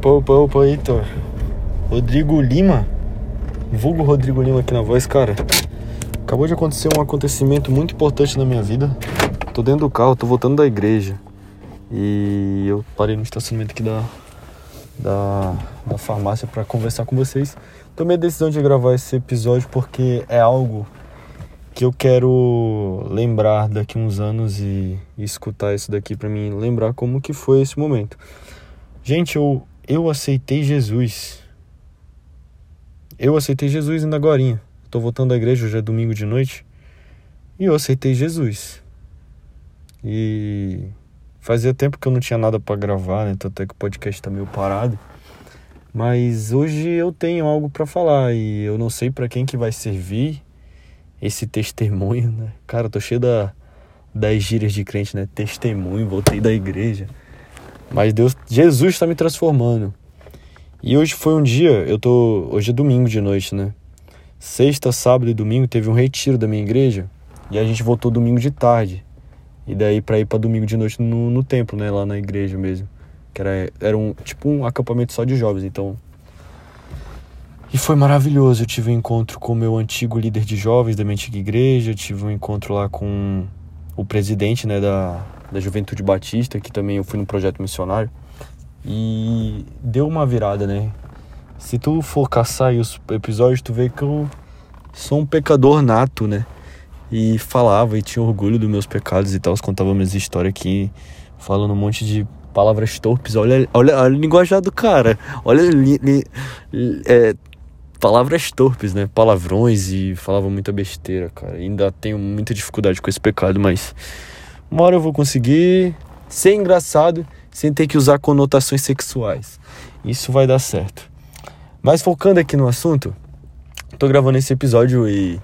Opa, opa, opa, Heitor. Rodrigo Lima. Vulgo Rodrigo Lima aqui na voz, cara. Acabou de acontecer um acontecimento muito importante na minha vida. Tô dentro do carro, tô voltando da igreja. E eu parei no estacionamento aqui da, da, da farmácia para conversar com vocês. Tomei a decisão de gravar esse episódio porque é algo que eu quero lembrar daqui uns anos e, e escutar isso daqui para mim lembrar como que foi esse momento. Gente, eu, eu aceitei Jesus. Eu aceitei Jesus ainda agora. Tô voltando da igreja, hoje é domingo de noite. E eu aceitei Jesus. E fazia tempo que eu não tinha nada para gravar, né? Tanto é que o podcast tá meio parado. Mas hoje eu tenho algo para falar e eu não sei para quem que vai servir esse testemunho, né? Cara, tô cheio da, das gírias de crente, né? Testemunho, voltei da igreja. Mas Deus, Jesus está me transformando. E hoje foi um dia, eu tô, hoje é domingo de noite, né? Sexta, sábado e domingo teve um retiro da minha igreja e a gente voltou domingo de tarde. E daí para ir para domingo de noite no, no templo, né, lá na igreja mesmo, que era era um tipo um acampamento só de jovens, então e foi maravilhoso. Eu tive um encontro com o meu antigo líder de jovens da minha antiga igreja, tive um encontro lá com o presidente, né, da da Juventude Batista, que também eu fui no projeto missionário. E deu uma virada, né? Se tu for caçar os episódios, tu vê que eu sou um pecador nato, né? E falava e tinha orgulho dos meus pecados e tal. Contava minhas histórias aqui, falando um monte de palavras torpes. Olha, olha, olha a linguajar do cara. Olha li, li, é, palavras torpes, né? Palavrões e falava muita besteira, cara. Ainda tenho muita dificuldade com esse pecado, mas uma hora eu vou conseguir ser engraçado sem ter que usar conotações sexuais. Isso vai dar certo. Mas focando aqui no assunto, tô gravando esse episódio e.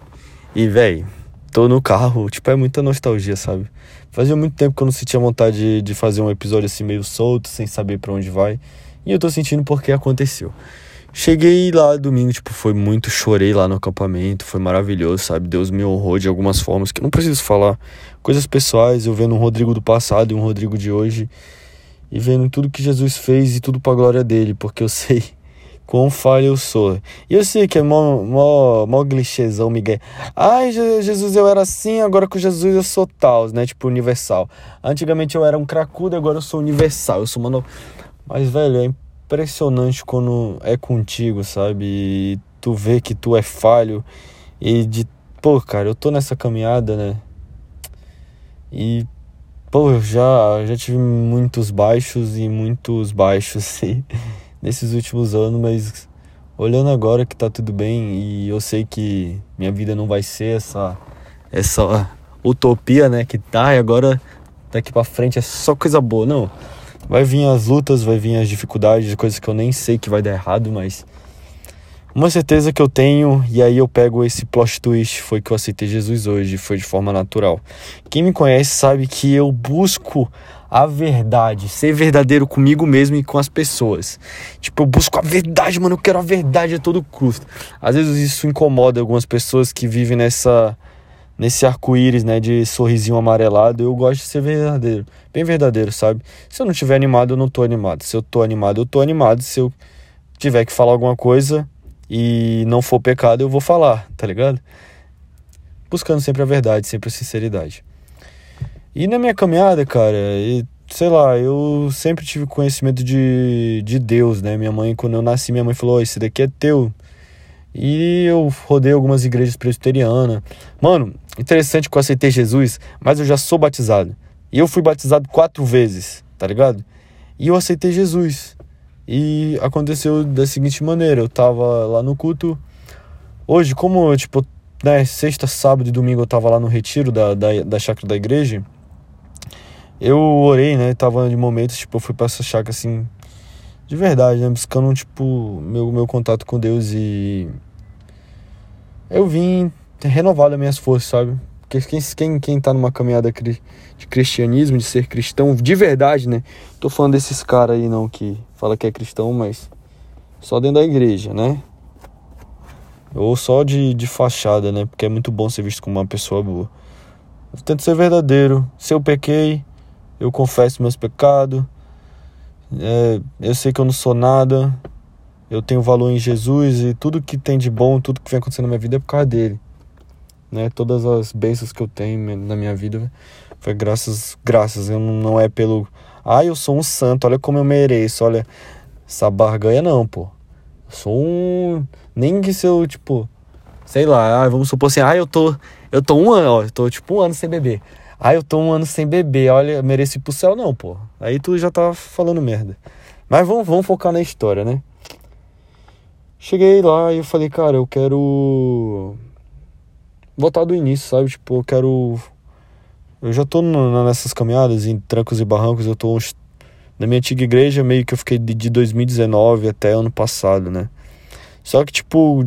E, véi, tô no carro, tipo, é muita nostalgia, sabe? Fazia muito tempo que eu não sentia vontade de, de fazer um episódio assim meio solto, sem saber para onde vai. E eu tô sentindo porque aconteceu. Cheguei lá domingo, tipo, foi muito, chorei lá no acampamento, foi maravilhoso, sabe? Deus me honrou de algumas formas que eu não preciso falar. Coisas pessoais, eu vendo um Rodrigo do passado e um Rodrigo de hoje. E vendo tudo que Jesus fez e tudo pra glória dele, porque eu sei quão falho eu sou. E eu sei que é mó, mó, mó clichêzão, Miguel. Ai, Jesus, eu era assim, agora com Jesus eu sou tal, né? Tipo, universal. Antigamente eu era um cracudo, agora eu sou universal. Eu sou mano. Mas, velho, é impressionante quando é contigo, sabe? E tu vê que tu é falho e de, pô, cara, eu tô nessa caminhada, né? E pô, eu já já tive muitos baixos e muitos baixos nesses últimos anos, mas olhando agora que tá tudo bem e eu sei que minha vida não vai ser essa essa utopia, né, que tá e agora daqui para frente é só coisa boa, não. Vai vir as lutas, vai vir as dificuldades, coisas que eu nem sei que vai dar errado, mas uma certeza que eu tenho, e aí eu pego esse plot twist, foi que eu aceitei Jesus hoje, foi de forma natural. Quem me conhece sabe que eu busco a verdade, ser verdadeiro comigo mesmo e com as pessoas. Tipo, eu busco a verdade, mano, eu quero a verdade a todo custo. Às vezes isso incomoda algumas pessoas que vivem nessa nesse arco-íris, né, de sorrisinho amarelado, eu gosto de ser verdadeiro, bem verdadeiro, sabe? Se eu não tiver animado, eu não tô animado. Se eu tô animado, eu tô animado. Se eu tiver que falar alguma coisa e não for pecado, eu vou falar, tá ligado? Buscando sempre a verdade, sempre a sinceridade. E na minha caminhada, cara, e, sei lá, eu sempre tive conhecimento de, de Deus, né? Minha mãe, quando eu nasci, minha mãe falou: esse daqui é teu. E eu rodei algumas igrejas presbiterianas. Mano, interessante que eu aceitei Jesus, mas eu já sou batizado. E eu fui batizado quatro vezes, tá ligado? E eu aceitei Jesus. E aconteceu da seguinte maneira: eu tava lá no culto. Hoje, como, tipo, né, sexta, sábado e domingo eu tava lá no retiro da, da, da chácara da igreja. Eu orei, né? Tava de momentos, tipo, eu fui pra essa chácara assim, de verdade, né? Buscando, tipo, meu, meu contato com Deus e eu vim renovado as minhas forças, sabe? Porque quem, quem, quem tá numa caminhada de cristianismo, de ser cristão, de verdade, né? Tô falando desses caras aí não que fala que é cristão, mas só dentro da igreja, né? Ou só de, de fachada, né? Porque é muito bom ser visto como uma pessoa boa. Eu tento ser verdadeiro. Se eu pequei, eu confesso meus pecados. É, eu sei que eu não sou nada, eu tenho valor em Jesus e tudo que tem de bom, tudo que vem acontecendo na minha vida é por causa dele. Né? Todas as bênçãos que eu tenho na minha vida foi graças, graças, eu não, é pelo, ah, eu sou um santo, olha como eu mereço, olha essa barganha não, pô. Eu sou um, nem que se eu, tipo, sei lá, vamos supor assim, ah, eu tô, eu tô um ano, ó, eu tô tipo um ano sem beber. Ah, eu tô um ano sem beber, olha, mereço ir pro céu não, pô. Aí tu já tá falando merda. Mas vamos, vamos focar na história, né? Cheguei lá e eu falei, cara, eu quero voltar do início, sabe? Tipo, eu quero. Eu já tô nessas caminhadas, em trancos e barrancos, eu tô na minha antiga igreja, meio que eu fiquei de 2019 até ano passado, né? Só que, tipo,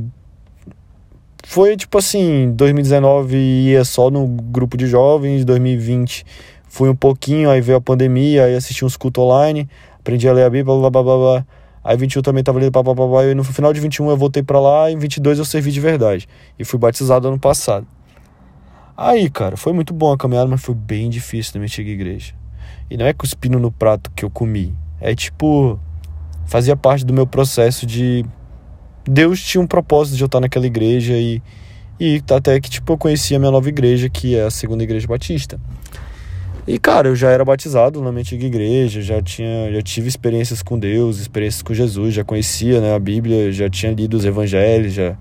foi tipo assim, 2019 ia só no grupo de jovens, 2020 fui um pouquinho, aí veio a pandemia, aí assisti uns cultos online, aprendi a ler a Bíblia, blá blá blá blá. Aí 21 também tava lendo papapá, e no final de 21 eu voltei para lá, e em 22 eu servi de verdade. E fui batizado ano passado. Aí, cara, foi muito bom a caminhada, mas foi bem difícil na minha antiga igreja. E não é cuspindo no prato que eu comi. É tipo, fazia parte do meu processo de. Deus tinha um propósito de eu estar naquela igreja e. E até que, tipo, eu conheci a minha nova igreja, que é a segunda igreja batista. E, cara, eu já era batizado na minha antiga igreja, já tinha, já tive experiências com Deus, experiências com Jesus, já conhecia, né, a Bíblia, já tinha lido os evangelhos, já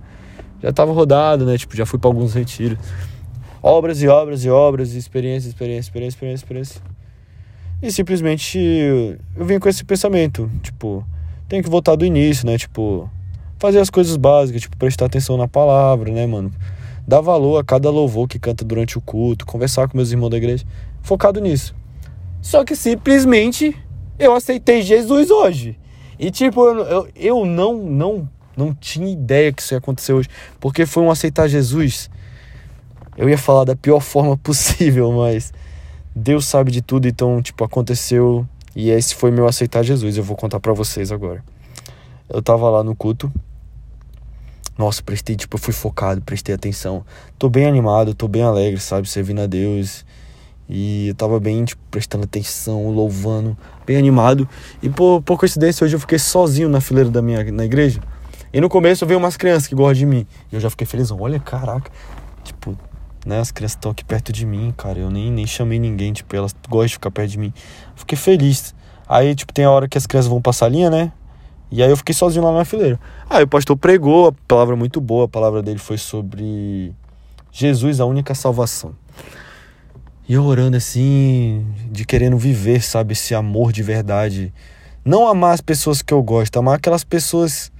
já tava rodado, né, tipo, já fui para alguns retiros. Obras e obras e obras, experiência, experiência, experiência, experiência, experiência. E simplesmente eu vim com esse pensamento, tipo, tem que voltar do início, né, tipo, fazer as coisas básicas, tipo, prestar atenção na palavra, né, mano? Dar valor a cada louvor que canta durante o culto, conversar com meus irmãos da igreja focado nisso. Só que simplesmente eu aceitei Jesus hoje. E tipo, eu, eu, eu não, não, não tinha ideia que isso ia acontecer hoje. Porque foi um aceitar Jesus. Eu ia falar da pior forma possível, mas Deus sabe de tudo, então, tipo, aconteceu. E esse foi meu aceitar Jesus. Eu vou contar para vocês agora. Eu tava lá no culto. Nossa, prestei, tipo, eu fui focado, prestei atenção. Tô bem animado, tô bem alegre, sabe? Servindo a Deus. E eu tava bem, tipo, prestando atenção, louvando, bem animado. E por, por coincidência, hoje eu fiquei sozinho na fileira da minha na igreja. E no começo vi umas crianças que gostam de mim. E eu já fiquei feliz. Olha, caraca. Tipo, né? As crianças estão aqui perto de mim, cara. Eu nem, nem chamei ninguém. Tipo, elas gostam de ficar perto de mim. Fiquei feliz. Aí, tipo, tem a hora que as crianças vão passar a linha, né? E aí eu fiquei sozinho lá na fileira. Aí o pastor pregou, a palavra muito boa. A palavra dele foi sobre Jesus, a única salvação. E eu orando assim, de querendo viver, sabe, esse amor de verdade. Não amar as pessoas que eu gosto, amar aquelas pessoas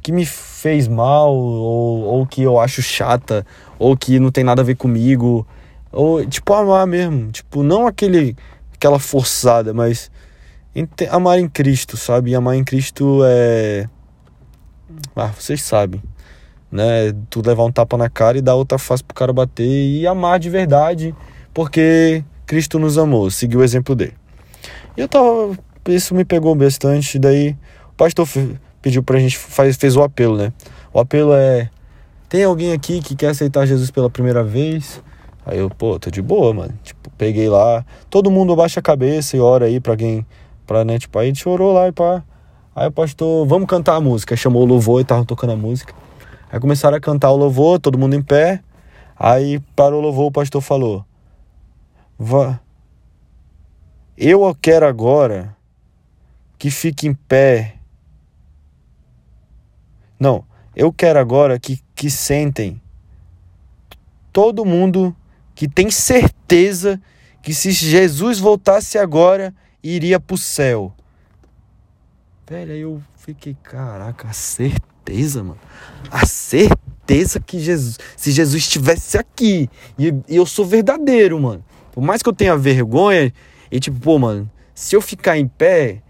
que me fez mal, ou, ou que eu acho chata, ou que não tem nada a ver comigo. Ou, tipo, amar mesmo. Tipo, não aquele, aquela forçada, mas amar em Cristo, sabe? E amar em Cristo é. Ah, vocês sabem. Né? Tu levar um tapa na cara e dar outra face pro cara bater e amar de verdade porque Cristo nos amou, seguiu o exemplo dele. E eu tava, isso me pegou bastante, daí o pastor pediu pra gente, faz, fez o apelo, né? O apelo é, tem alguém aqui que quer aceitar Jesus pela primeira vez? Aí eu, pô, tô de boa, mano. Tipo, peguei lá, todo mundo abaixa a cabeça e ora aí pra alguém, pra, né, tipo, aí a gente orou lá e pá. Aí o pastor, vamos cantar a música. Chamou o louvor e tava tocando a música. Aí começaram a cantar o louvor, todo mundo em pé. Aí parou o louvor, o pastor falou: Vá. Eu quero agora que fique em pé. Não, eu quero agora que, que sentem todo mundo que tem certeza que se Jesus voltasse agora, iria pro céu. Velho, aí eu fiquei, caraca, a certeza, mano. A certeza que Jesus, se Jesus estivesse aqui, e, e eu sou verdadeiro, mano. Por mais que eu tenha vergonha, e tipo, pô, mano, se eu ficar em pé,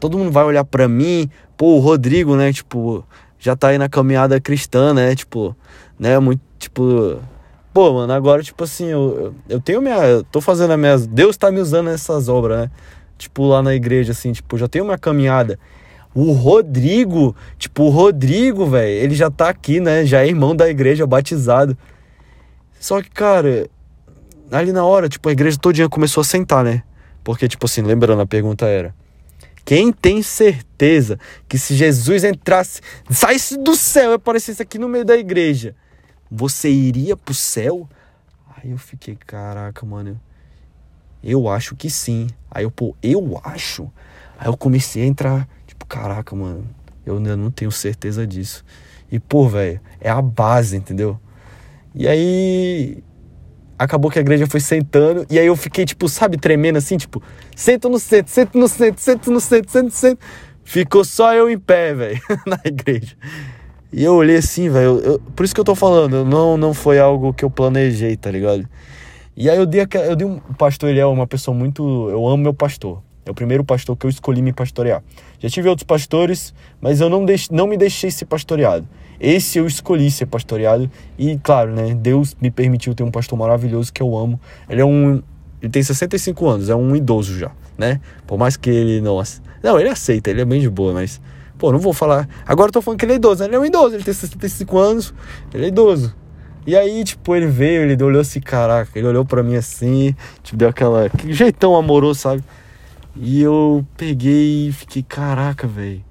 todo mundo vai olhar para mim. Pô, o Rodrigo, né, tipo, já tá aí na caminhada cristã, né, tipo, né, muito, tipo, pô, mano, agora, tipo assim, eu, eu tenho minha, eu tô fazendo a minha, Deus tá me usando nessas obras, né, tipo, lá na igreja, assim, tipo, já tenho minha caminhada. O Rodrigo, tipo, o Rodrigo, velho, ele já tá aqui, né, já é irmão da igreja, batizado. Só que, cara, ali na hora, tipo, a igreja todinha começou a sentar, né? Porque, tipo assim, lembrando, a pergunta era: Quem tem certeza que se Jesus entrasse, saísse do céu e aparecesse aqui no meio da igreja, você iria pro céu? Aí eu fiquei, caraca, mano. Eu acho que sim. Aí eu, pô, eu acho. Aí eu comecei a entrar, tipo, caraca, mano. Eu ainda não tenho certeza disso. E, pô, velho, é a base, entendeu? E aí acabou que a igreja foi sentando, e aí eu fiquei, tipo, sabe, tremendo assim, tipo, sento no centro, sento no centro, sento no centro, sento no centro. Ficou só eu em pé, velho, na igreja. E eu olhei assim, velho, por isso que eu tô falando, não, não foi algo que eu planejei, tá ligado? E aí eu dei, eu dei um, pastor, ele é uma pessoa muito, eu amo meu pastor. É o primeiro pastor que eu escolhi me pastorear. Já tive outros pastores, mas eu não, deix, não me deixei ser pastoreado. Esse eu escolhi ser pastoreado e, claro, né, Deus me permitiu ter um pastor maravilhoso que eu amo. Ele é um ele tem 65 anos, é um idoso já, né? Por mais que ele não Não, ele aceita, ele é bem de boa, mas pô, não vou falar. Agora eu tô falando que ele é idoso, né? ele é um idoso, ele tem 65 anos, ele é idoso. E aí, tipo, ele veio, ele olhou assim, caraca, ele olhou para mim assim, tipo, deu aquela que jeitão amoroso, sabe? E eu peguei e fiquei, caraca, velho.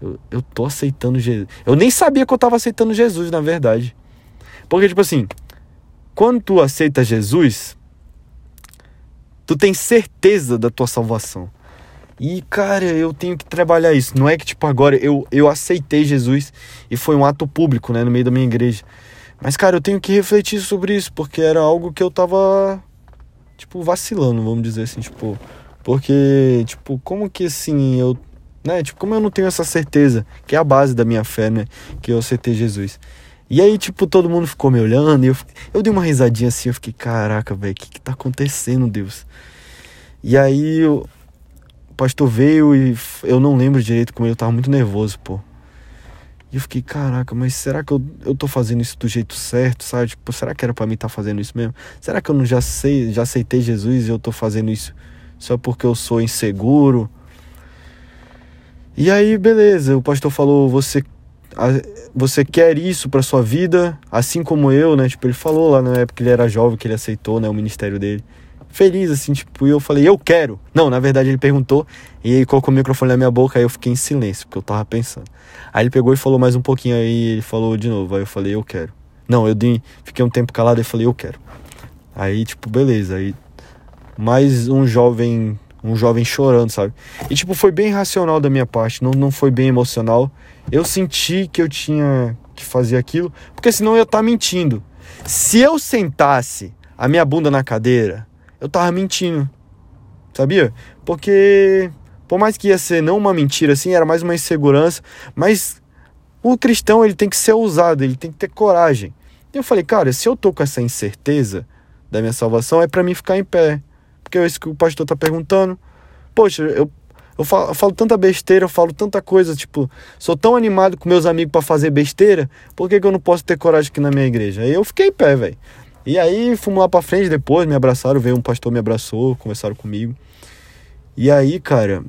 Eu, eu tô aceitando Jesus. Eu nem sabia que eu tava aceitando Jesus, na verdade. Porque, tipo assim, quando tu aceita Jesus, tu tem certeza da tua salvação. E, cara, eu tenho que trabalhar isso. Não é que, tipo, agora eu, eu aceitei Jesus e foi um ato público, né, no meio da minha igreja. Mas, cara, eu tenho que refletir sobre isso, porque era algo que eu tava, tipo, vacilando, vamos dizer assim, tipo. Porque, tipo, como que assim eu. Né? Tipo, como eu não tenho essa certeza, que é a base da minha fé, né? Que eu aceitei Jesus. E aí, tipo, todo mundo ficou me olhando e eu, eu dei uma risadinha assim, eu fiquei, caraca, velho, o que que tá acontecendo, Deus? E aí o pastor veio e eu não lembro direito como eu tava muito nervoso, pô. E eu fiquei, caraca, mas será que eu, eu tô fazendo isso do jeito certo, sabe? Tipo, será que era para mim estar tá fazendo isso mesmo? Será que eu não já sei, já aceitei Jesus e eu tô fazendo isso só porque eu sou inseguro. E aí, beleza, o pastor falou: você, você quer isso para sua vida, assim como eu, né? Tipo, ele falou lá na época que ele era jovem, que ele aceitou, né, o ministério dele. Feliz, assim, tipo, e eu falei: eu quero. Não, na verdade ele perguntou e aí colocou o microfone na minha boca, aí eu fiquei em silêncio, porque eu tava pensando. Aí ele pegou e falou mais um pouquinho, aí ele falou de novo, aí eu falei: eu quero. Não, eu fiquei um tempo calado e falei: eu quero. Aí, tipo, beleza, aí mais um jovem um jovem chorando, sabe? E tipo, foi bem racional da minha parte, não, não foi bem emocional. Eu senti que eu tinha que fazer aquilo, porque senão eu ia estar tá mentindo. Se eu sentasse a minha bunda na cadeira, eu tava mentindo. Sabia? Porque por mais que ia ser não uma mentira assim, era mais uma insegurança, mas o cristão ele tem que ser ousado, ele tem que ter coragem. E eu falei, cara, se eu tô com essa incerteza da minha salvação, é para mim ficar em pé porque é isso que o pastor tá perguntando. Poxa, eu, eu, falo, eu falo tanta besteira, eu falo tanta coisa, tipo, sou tão animado com meus amigos para fazer besteira, por que, que eu não posso ter coragem aqui na minha igreja? Aí eu fiquei em pé, velho. E aí fomos lá pra frente depois, me abraçaram, veio um pastor me abraçou, conversaram comigo. E aí, cara,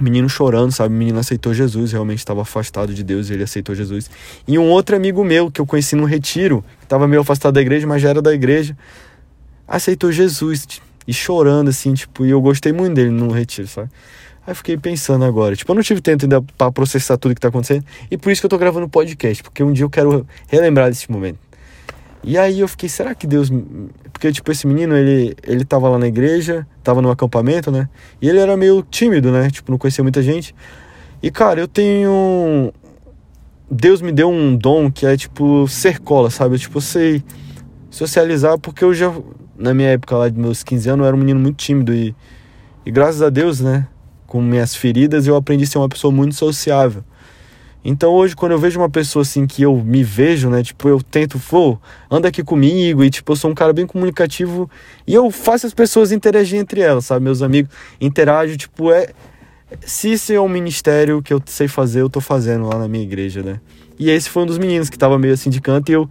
o menino chorando, sabe? O menino aceitou Jesus, realmente estava afastado de Deus e ele aceitou Jesus. E um outro amigo meu que eu conheci num retiro, que estava meio afastado da igreja, mas já era da igreja, aceitou Jesus e chorando, assim, tipo, e eu gostei muito dele no retiro, sabe? Aí fiquei pensando agora, tipo, eu não tive tempo ainda pra processar tudo que tá acontecendo, e por isso que eu tô gravando podcast, porque um dia eu quero relembrar desse momento. E aí eu fiquei, será que Deus. Porque, tipo, esse menino, ele, ele tava lá na igreja, tava no acampamento, né? E ele era meio tímido, né? Tipo, não conhecia muita gente. E, cara, eu tenho. Deus me deu um dom que é, tipo, ser cola, sabe? Eu, tipo, sei socializar porque eu já na minha época lá de meus 15 anos, eu era um menino muito tímido e, e graças a Deus, né, com minhas feridas, eu aprendi a ser uma pessoa muito sociável. Então hoje, quando eu vejo uma pessoa assim que eu me vejo, né, tipo, eu tento, pô, anda aqui comigo e, tipo, eu sou um cara bem comunicativo e eu faço as pessoas interagir entre elas, sabe? Meus amigos interagem, tipo, é. Se isso é um ministério que eu sei fazer, eu tô fazendo lá na minha igreja, né? E esse foi um dos meninos que tava meio assim de canto e eu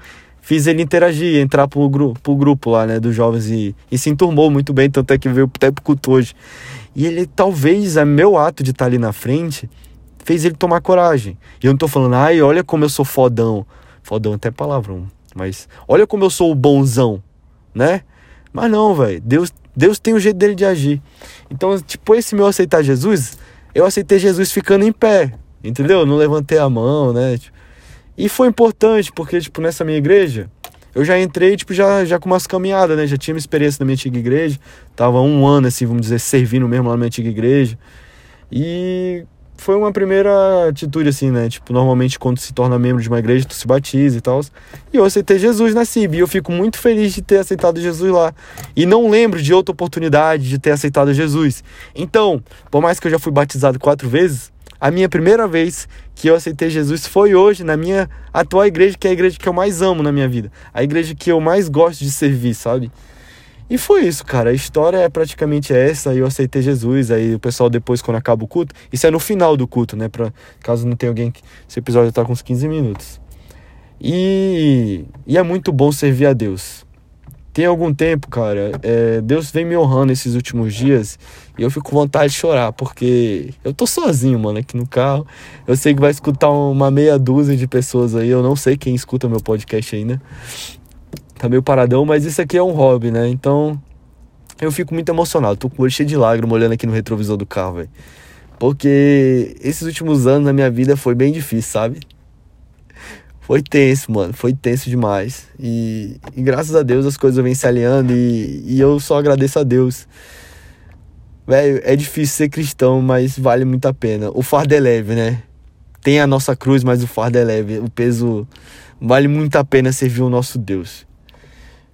fiz ele interagir, entrar pro, gru pro grupo lá, né, dos jovens e, e se enturmou muito bem, tanto é que veio até pro culto hoje. E ele, talvez, é meu ato de estar tá ali na frente, fez ele tomar coragem. E eu não tô falando, ai, olha como eu sou fodão. Fodão até palavrão, mas olha como eu sou o bonzão, né? Mas não, velho, Deus, Deus tem o jeito dele de agir. Então, tipo, esse meu aceitar Jesus eu aceitei Jesus ficando em pé, entendeu? Não levantei a mão, né? E foi importante, porque, tipo, nessa minha igreja, eu já entrei, tipo, já, já com umas caminhadas, né? Já tinha uma experiência na minha antiga igreja. Tava um ano, assim, vamos dizer, servindo mesmo lá na minha antiga igreja. E foi uma primeira atitude, assim, né? Tipo, normalmente quando se torna membro de uma igreja, tu se batiza e tal. E eu aceitei Jesus na CIB. E eu fico muito feliz de ter aceitado Jesus lá. E não lembro de outra oportunidade de ter aceitado Jesus. Então, por mais que eu já fui batizado quatro vezes, a minha primeira vez que eu aceitei Jesus foi hoje, na minha atual igreja, que é a igreja que eu mais amo na minha vida. A igreja que eu mais gosto de servir, sabe? E foi isso, cara. A história é praticamente essa. Eu aceitei Jesus. Aí o pessoal, depois, quando acaba o culto, isso é no final do culto, né? Pra, caso não tenha alguém que. Esse episódio tá com uns 15 minutos. E, e é muito bom servir a Deus. Tem algum tempo, cara, é, Deus vem me honrando esses últimos dias e eu fico com vontade de chorar, porque eu tô sozinho, mano, aqui no carro. Eu sei que vai escutar uma meia dúzia de pessoas aí, eu não sei quem escuta meu podcast ainda tá meio paradão, mas isso aqui é um hobby, né? Então eu fico muito emocionado. Tô com o olho cheio de lágrimas olhando aqui no retrovisor do carro, velho. Porque esses últimos anos na minha vida foi bem difícil, sabe? Foi tenso, mano. Foi tenso demais. E, e graças a Deus as coisas vêm se alinhando e, e eu só agradeço a Deus. Velho, é difícil ser cristão, mas vale muito a pena. O fardo é leve, né? Tem a nossa cruz, mas o fardo é leve. O peso vale muito a pena servir o nosso Deus.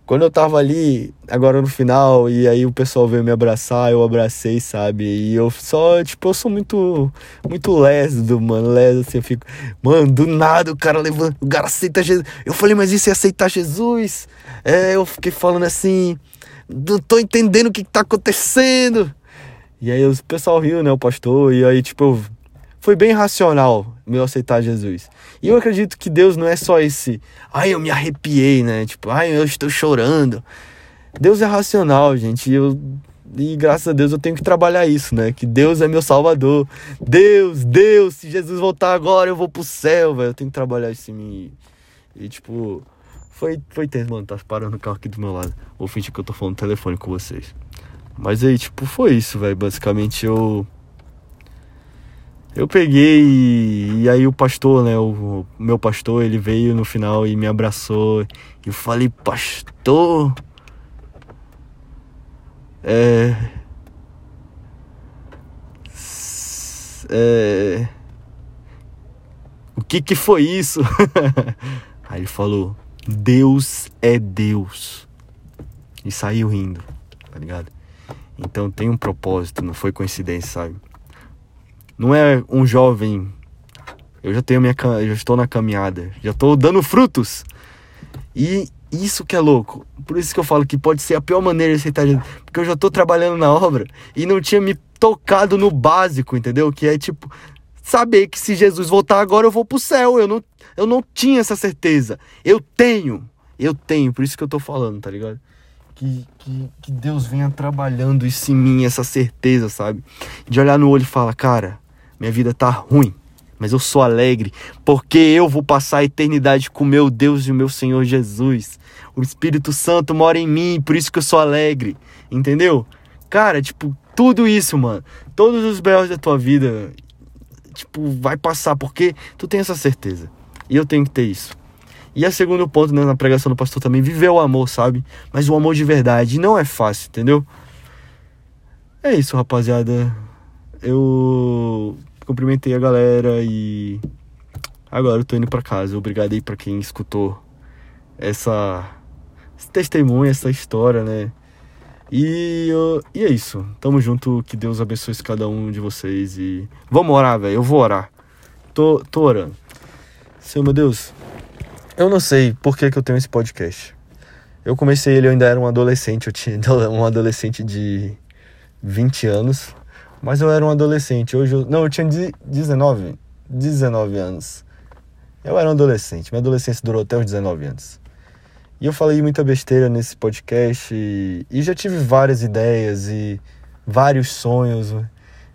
Quando eu tava ali, agora no final, e aí o pessoal veio me abraçar, eu abracei, sabe? E eu só, tipo, eu sou muito, muito leso, mano, leso, assim, eu fico, mano, do nada o cara levanta, o cara aceita Jesus. Eu falei, mas isso é aceitar Jesus? É, eu fiquei falando assim, não tô entendendo o que, que tá acontecendo. E aí o pessoal riu, né, o pastor, e aí, tipo, foi bem racional meu aceitar Jesus. E eu acredito que Deus não é só esse, ai, eu me arrepiei, né? Tipo, ai, eu estou chorando. Deus é racional, gente. E, eu, e graças a Deus eu tenho que trabalhar isso, né? Que Deus é meu salvador. Deus, Deus, se Jesus voltar agora eu vou pro céu, velho. Eu tenho que trabalhar isso em mim. E, tipo, foi, foi tenso, mano. Tá parando o carro aqui do meu lado. Vou fingir que eu tô falando no telefone com vocês. Mas aí, tipo, foi isso, velho. Basicamente eu eu peguei e, e aí o pastor, né, o, o, meu pastor, ele veio no final e me abraçou. E eu falei, pastor, é, é, o que que foi isso? aí ele falou, Deus é Deus. E saiu rindo, tá ligado? Então tem um propósito, não foi coincidência, sabe? Não é um jovem. Eu já tenho minha, já estou na caminhada, já estou dando frutos. E isso que é louco. Por isso que eu falo que pode ser a pior maneira de aceitar porque eu já estou trabalhando na obra e não tinha me tocado no básico, entendeu? Que é tipo saber que se Jesus voltar agora eu vou pro céu. Eu não, eu não tinha essa certeza. Eu tenho. Eu tenho, por isso que eu tô falando, tá ligado? Que, que, que Deus venha trabalhando isso em mim, essa certeza, sabe? De olhar no olho e falar, cara, minha vida tá ruim, mas eu sou alegre, porque eu vou passar a eternidade com meu Deus e o meu Senhor Jesus. O Espírito Santo mora em mim, por isso que eu sou alegre, entendeu? Cara, tipo, tudo isso, mano, todos os belos da tua vida, tipo, vai passar, porque tu tem essa certeza. E eu tenho que ter isso. E a segundo ponto, né, na pregação do pastor também, viver o amor, sabe? Mas o amor de verdade não é fácil, entendeu? É isso, rapaziada eu cumprimentei a galera e agora eu tô indo para casa. Obrigado aí para quem escutou essa esse testemunho, essa história, né? E, eu, e é isso. Tamo junto. Que Deus abençoe cada um de vocês. E vamos orar, velho. Eu vou orar. Tô, tô orando. Senhor meu Deus, eu não sei por que, que eu tenho esse podcast. Eu comecei ele, eu ainda era um adolescente. Eu tinha um adolescente de 20 anos. Mas eu era um adolescente. Hoje eu, não, eu tinha 19, 19 anos. Eu era um adolescente. Minha adolescência durou até os 19 anos. E eu falei muita besteira nesse podcast e, e já tive várias ideias e vários sonhos.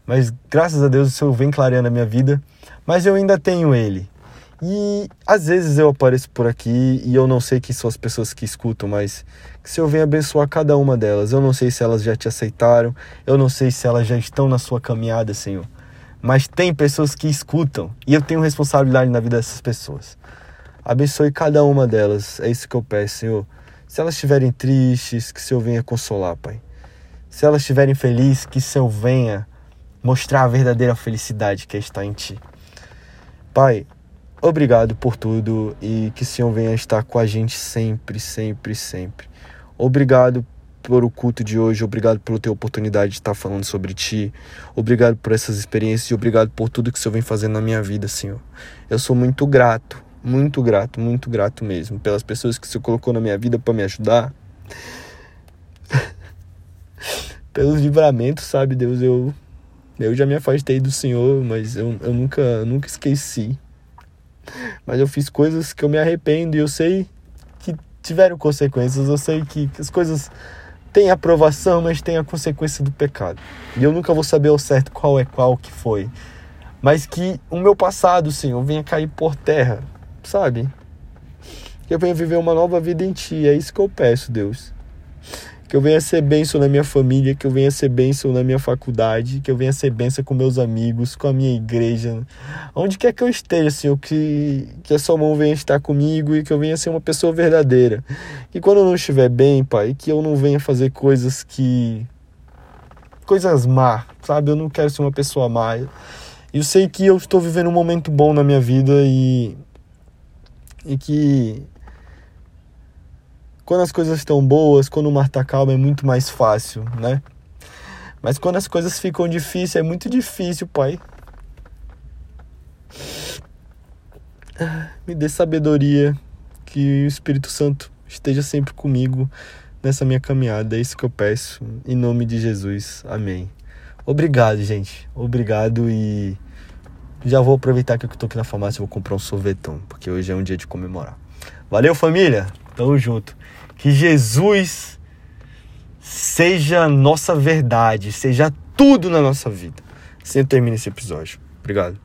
Mas graças a Deus o Senhor vem clareando a minha vida. Mas eu ainda tenho ele. E às vezes eu apareço por aqui e eu não sei quem são as pessoas que escutam, mas que o Senhor venha abençoar cada uma delas. Eu não sei se elas já te aceitaram, eu não sei se elas já estão na sua caminhada, Senhor. mas tem pessoas que escutam e eu tenho responsabilidade na vida dessas pessoas. Abençoe cada uma delas, é isso que eu peço, Senhor. Se elas estiverem tristes, que o Senhor venha consolar, Pai. Se elas estiverem felizes, que o Senhor venha mostrar a verdadeira felicidade que está em Ti. Pai, obrigado por tudo e que o Senhor venha estar com a gente sempre, sempre, sempre. Obrigado por o culto de hoje, obrigado pela tua oportunidade de estar falando sobre ti, obrigado por essas experiências e obrigado por tudo que o Senhor vem fazendo na minha vida, Senhor. Eu sou muito grato, muito grato, muito grato mesmo pelas pessoas que o Senhor colocou na minha vida para me ajudar. Pelos livramentos, sabe, Deus, eu eu já me afastei do Senhor, mas eu, eu nunca, nunca esqueci. Mas eu fiz coisas que eu me arrependo e eu sei que tiveram consequências, eu sei que, as coisas tem aprovação, mas tem a consequência do pecado. E eu nunca vou saber ao certo qual é qual que foi. Mas que o meu passado, Senhor, venha cair por terra, sabe? Que eu venha viver uma nova vida em Ti. É isso que eu peço, Deus que eu venha ser bênção na minha família, que eu venha ser bênção na minha faculdade, que eu venha ser bênção com meus amigos, com a minha igreja, onde quer que eu esteja, Senhor, que, que a sua mão venha estar comigo e que eu venha ser uma pessoa verdadeira. E quando eu não estiver bem, Pai, que eu não venha fazer coisas que. coisas má, sabe? Eu não quero ser uma pessoa má. Eu sei que eu estou vivendo um momento bom na minha vida e. e que quando as coisas estão boas, quando o mar está calmo, é muito mais fácil, né? Mas quando as coisas ficam difíceis, é muito difícil, Pai. Me dê sabedoria, que o Espírito Santo esteja sempre comigo nessa minha caminhada. É isso que eu peço. Em nome de Jesus. Amém. Obrigado, gente. Obrigado e já vou aproveitar que eu tô aqui na farmácia e vou comprar um sorvetão, porque hoje é um dia de comemorar. Valeu, família. Tamo junto. Que Jesus seja nossa verdade, seja tudo na nossa vida. Assim eu termino esse episódio. Obrigado.